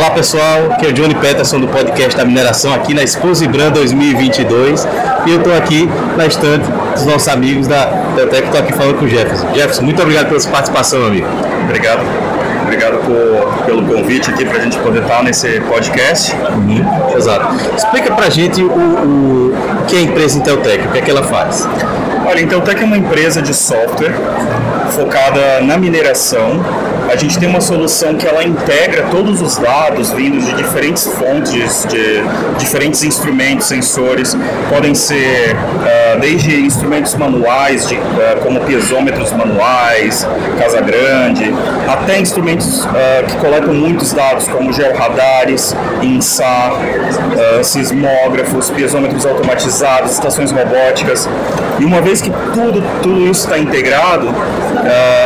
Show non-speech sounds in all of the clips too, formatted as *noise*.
Olá pessoal, aqui é o Johnny Peterson do podcast da mineração aqui na Exposibran 2022 e eu estou aqui na estante dos nossos amigos da Teutec, estou aqui falando com o Jefferson. Jefferson, muito obrigado pela sua participação, amigo. Obrigado. Obrigado por, pelo convite aqui para a gente poder estar nesse podcast. Uhum, exato. Explica para a gente o, o, que é a empresa Inteltec, o que é que ela faz. Olha, a Inteltec é uma empresa de software focada na mineração a gente tem uma solução que ela integra todos os dados vindos de diferentes fontes, de diferentes instrumentos, sensores, podem ser uh, desde instrumentos manuais, de, uh, como piezômetros manuais, Casa Grande, até instrumentos uh, que coletam muitos dados, como georradares, INSAR, sismógrafos, piezômetros automatizados, estações robóticas. E uma vez que tudo, tudo isso está integrado,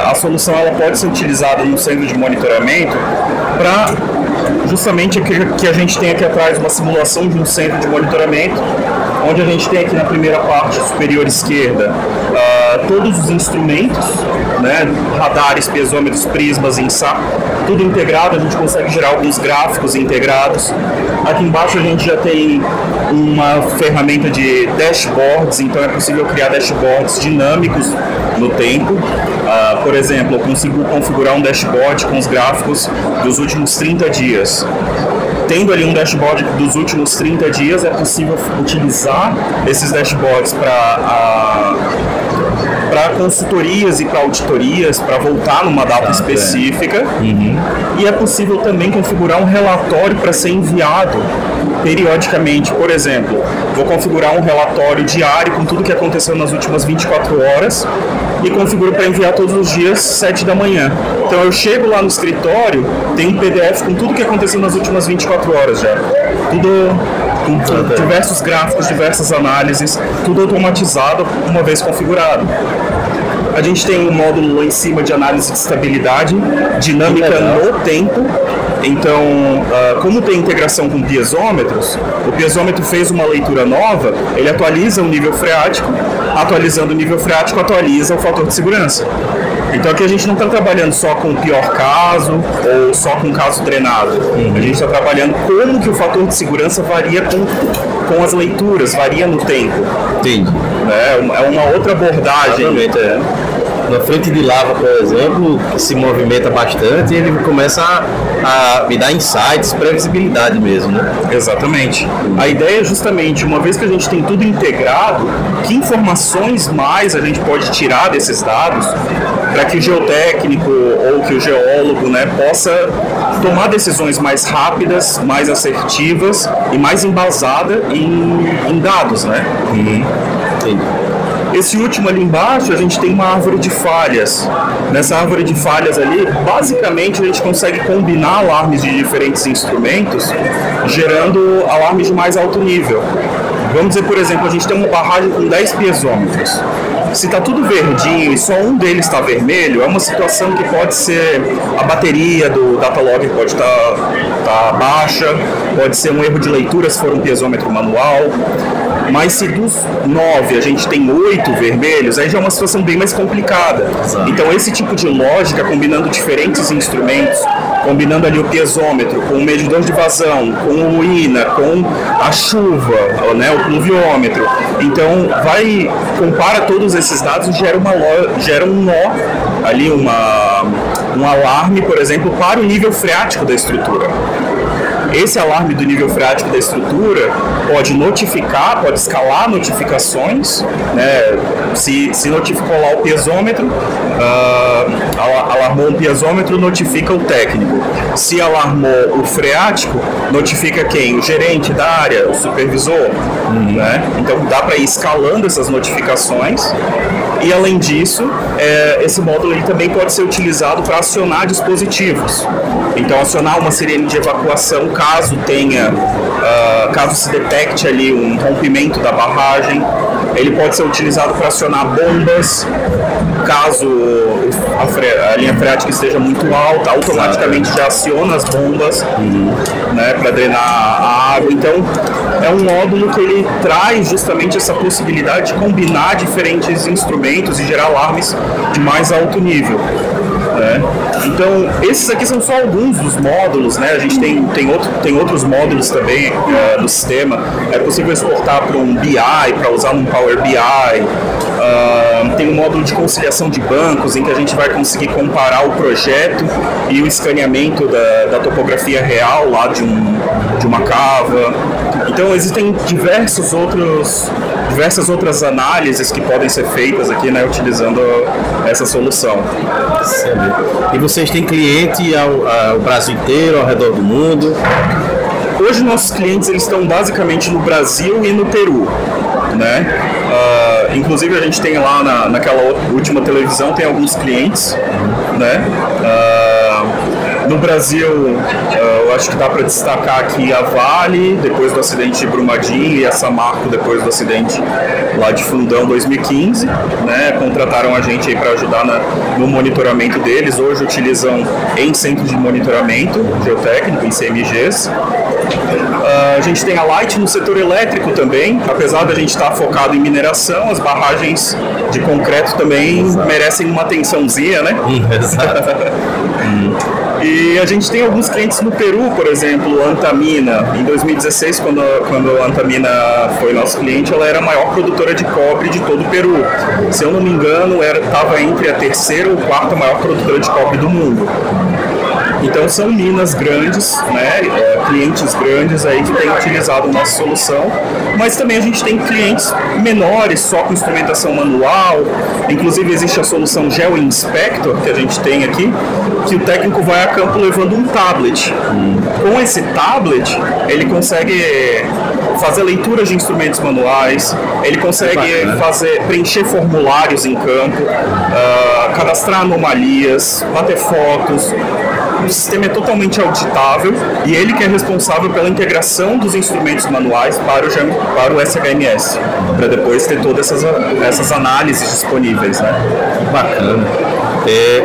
a solução ela pode ser utilizada no centro de monitoramento para justamente que a gente tem aqui atrás uma simulação de um centro de monitoramento, onde a gente tem aqui na primeira parte superior esquerda uh, todos os instrumentos, né, radares, pesômetros, prismas, INSAR, tudo integrado, a gente consegue gerar alguns gráficos integrados. Aqui embaixo a gente já tem uma ferramenta de dashboards, então é possível criar dashboards dinâmicos no tempo. Uh, por exemplo, eu consigo configurar um dashboard com os gráficos dos últimos 30 dias. Tendo ali um dashboard dos últimos 30 dias, é possível utilizar esses dashboards para para consultorias e para auditorias, para voltar numa data ah, específica. É. Uhum. E é possível também configurar um relatório para ser enviado periodicamente. Por exemplo, vou configurar um relatório diário com tudo que aconteceu nas últimas 24 horas e configuro para enviar todos os dias 7 da manhã. Então eu chego lá no escritório, tem um PDF com tudo que aconteceu nas últimas 24 horas já. Tudo com diversos gráficos, diversas análises, tudo automatizado uma vez configurado. A gente tem um módulo lá em cima de análise de estabilidade dinâmica no tempo. Então, uh, como tem integração com piezômetros, o piezômetro fez uma leitura nova, ele atualiza o nível freático, atualizando o nível freático, atualiza o fator de segurança. Então aqui a gente não está trabalhando só com o pior caso ou só com o caso drenado. Uhum. A gente está trabalhando como que o fator de segurança varia com, com as leituras, varia no tempo. Entendi. É, é uma outra abordagem. É na frente de lava, por exemplo, que se movimenta bastante, e ele começa a, a me dar insights, previsibilidade mesmo, né? Exatamente. A ideia é justamente, uma vez que a gente tem tudo integrado, que informações mais a gente pode tirar desses dados para que o geotécnico ou que o geólogo né, possa tomar decisões mais rápidas, mais assertivas e mais embasada em, em dados, né? Uhum. Entendi. Esse último ali embaixo, a gente tem uma árvore de falhas. Nessa árvore de falhas ali, basicamente a gente consegue combinar alarmes de diferentes instrumentos, gerando alarmes de mais alto nível. Vamos dizer, por exemplo, a gente tem uma barragem com 10 piezômetros. Se está tudo verdinho e só um deles está vermelho, é uma situação que pode ser a bateria do datalog pode estar tá, tá baixa, pode ser um erro de leitura se for um piezômetro manual. Mas se dos nove a gente tem oito vermelhos, aí já é uma situação bem mais complicada. Exato. Então esse tipo de lógica, combinando diferentes instrumentos, combinando ali o piezômetro com o medidor de vazão, com o INA, com a chuva, né, o pluviômetro. Então vai compara todos esses dados e gera uma gera um nó ali uma um alarme, por exemplo, para o nível freático da estrutura. Esse alarme do nível freático da estrutura pode notificar, pode escalar notificações, né? Se, se notificou lá o piezômetro, uh, alarmou um piezômetro, notifica o técnico. Se alarmou o freático, notifica quem? O gerente da área, o supervisor, uhum. né? Então dá para ir escalando essas notificações e além disso, é, esse módulo ele também pode ser utilizado para acionar dispositivos. Então, acionar uma sirene de evacuação caso tenha, uh, caso se detecte ali um rompimento da barragem. Ele pode ser utilizado para acionar bombas, caso a, a, linha freática esteja muito alta, automaticamente já aciona as bombas uhum. Né, para drenar a água. Então, é um módulo que ele traz justamente essa possibilidade de combinar diferentes instrumentos e gerar alarmes de mais alto nível. Né? Então, esses aqui são só alguns dos módulos, né? A gente tem, tem, outro, tem outros módulos também uh, no sistema. É possível exportar para um BI, para usar num Power BI. Tem um módulo de conciliação de bancos, em que a gente vai conseguir comparar o projeto e o escaneamento da, da topografia real lá de, um, de uma cava. Então, existem diversos outros diversas outras análises que podem ser feitas aqui, né, utilizando essa solução. E vocês têm cliente ao, ao Brasil inteiro, ao redor do mundo? Hoje nossos clientes eles estão basicamente no Brasil e no Peru, né? Uh, inclusive a gente tem lá na, naquela última televisão tem alguns clientes, né? Uh, no Brasil, eu acho que dá para destacar aqui a Vale, depois do acidente de Brumadinho, e a Samarco, depois do acidente lá de Fundão 2015. Né? Contrataram a gente aí para ajudar na, no monitoramento deles. Hoje utilizam em centro de monitoramento geotécnico, em CMGs. Uh, a gente tem a Light no setor elétrico também, apesar da gente estar tá focado em mineração, as barragens de concreto também Exato. merecem uma atençãozinha, né? Exato. *laughs* E a gente tem alguns clientes no Peru, por exemplo, Antamina. Em 2016, quando, quando a Antamina foi nosso cliente, ela era a maior produtora de cobre de todo o Peru. Se eu não me engano, estava entre a terceira ou quarta maior produtora de cobre do mundo. Então são minas grandes, né, é, clientes grandes aí que têm utilizado a nossa solução, mas também a gente tem clientes menores, só com instrumentação manual. Inclusive existe a solução Geo Inspector que a gente tem aqui, que o técnico vai a campo levando um tablet. Com esse tablet, ele consegue fazer leituras de instrumentos manuais, ele consegue fazer preencher formulários em campo, uh, cadastrar anomalias, bater fotos, o sistema é totalmente auditável e ele que é responsável pela integração dos instrumentos manuais para o, para o SHMS, para depois ter todas essas, essas análises disponíveis. Né? Bacana. É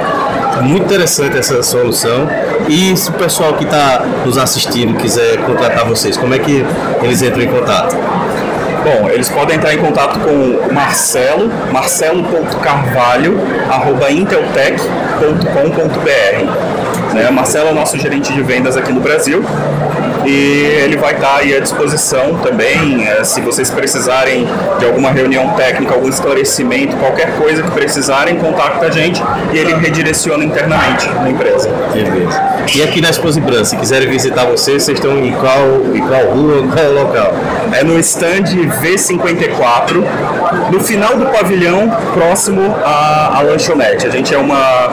muito interessante essa solução. E se o pessoal que está nos assistindo quiser contratar vocês, como é que eles entram em contato? Bom, eles podem entrar em contato com o Marcelo, marcelo.carvalho.inteltech.com.br. Né? Marcelo é o nosso gerente de vendas aqui no Brasil e ele vai estar aí à disposição também, é, se vocês precisarem de alguma reunião técnica, algum esclarecimento, qualquer coisa que precisarem, contacta a gente e ele redireciona internamente na empresa. Beleza. E aqui na Esposa Branca, se quiserem visitar vocês, vocês estão em qual, em qual rua, *laughs* qual local? É no stand V54, no final do pavilhão, próximo à, à lanchonete. A gente é uma,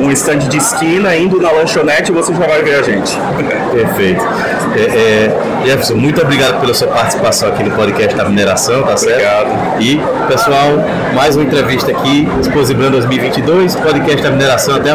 um stand de esquina, indo na lanchonete você já vai ver a gente. *laughs* Perfeito. É, é, Jefferson, muito obrigado pela sua participação aqui no podcast da mineração, tá certo? Obrigado. E, pessoal, mais uma entrevista aqui, Exposibrando 2022, podcast da mineração. Até a próxima.